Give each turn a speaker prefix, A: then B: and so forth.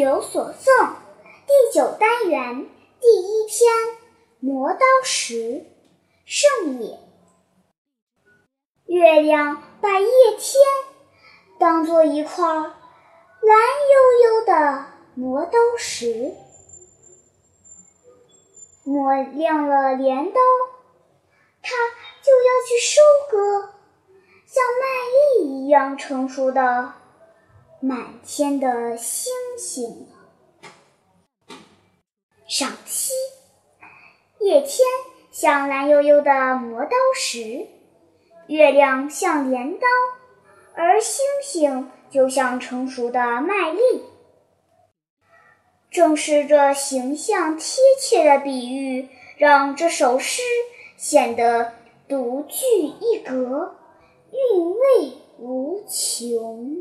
A: 有所诵第九单元第一篇《磨刀石》圣也。月亮把夜天当做一块蓝悠悠的磨刀石，磨亮了镰刀，它就要去收割像麦粒一样成熟的。满天的星星赏析：夜天像蓝悠悠的磨刀石，月亮像镰刀，而星星就像成熟的麦粒。正是这形象贴切的比喻，让这首诗显得独具一格，韵味无穷。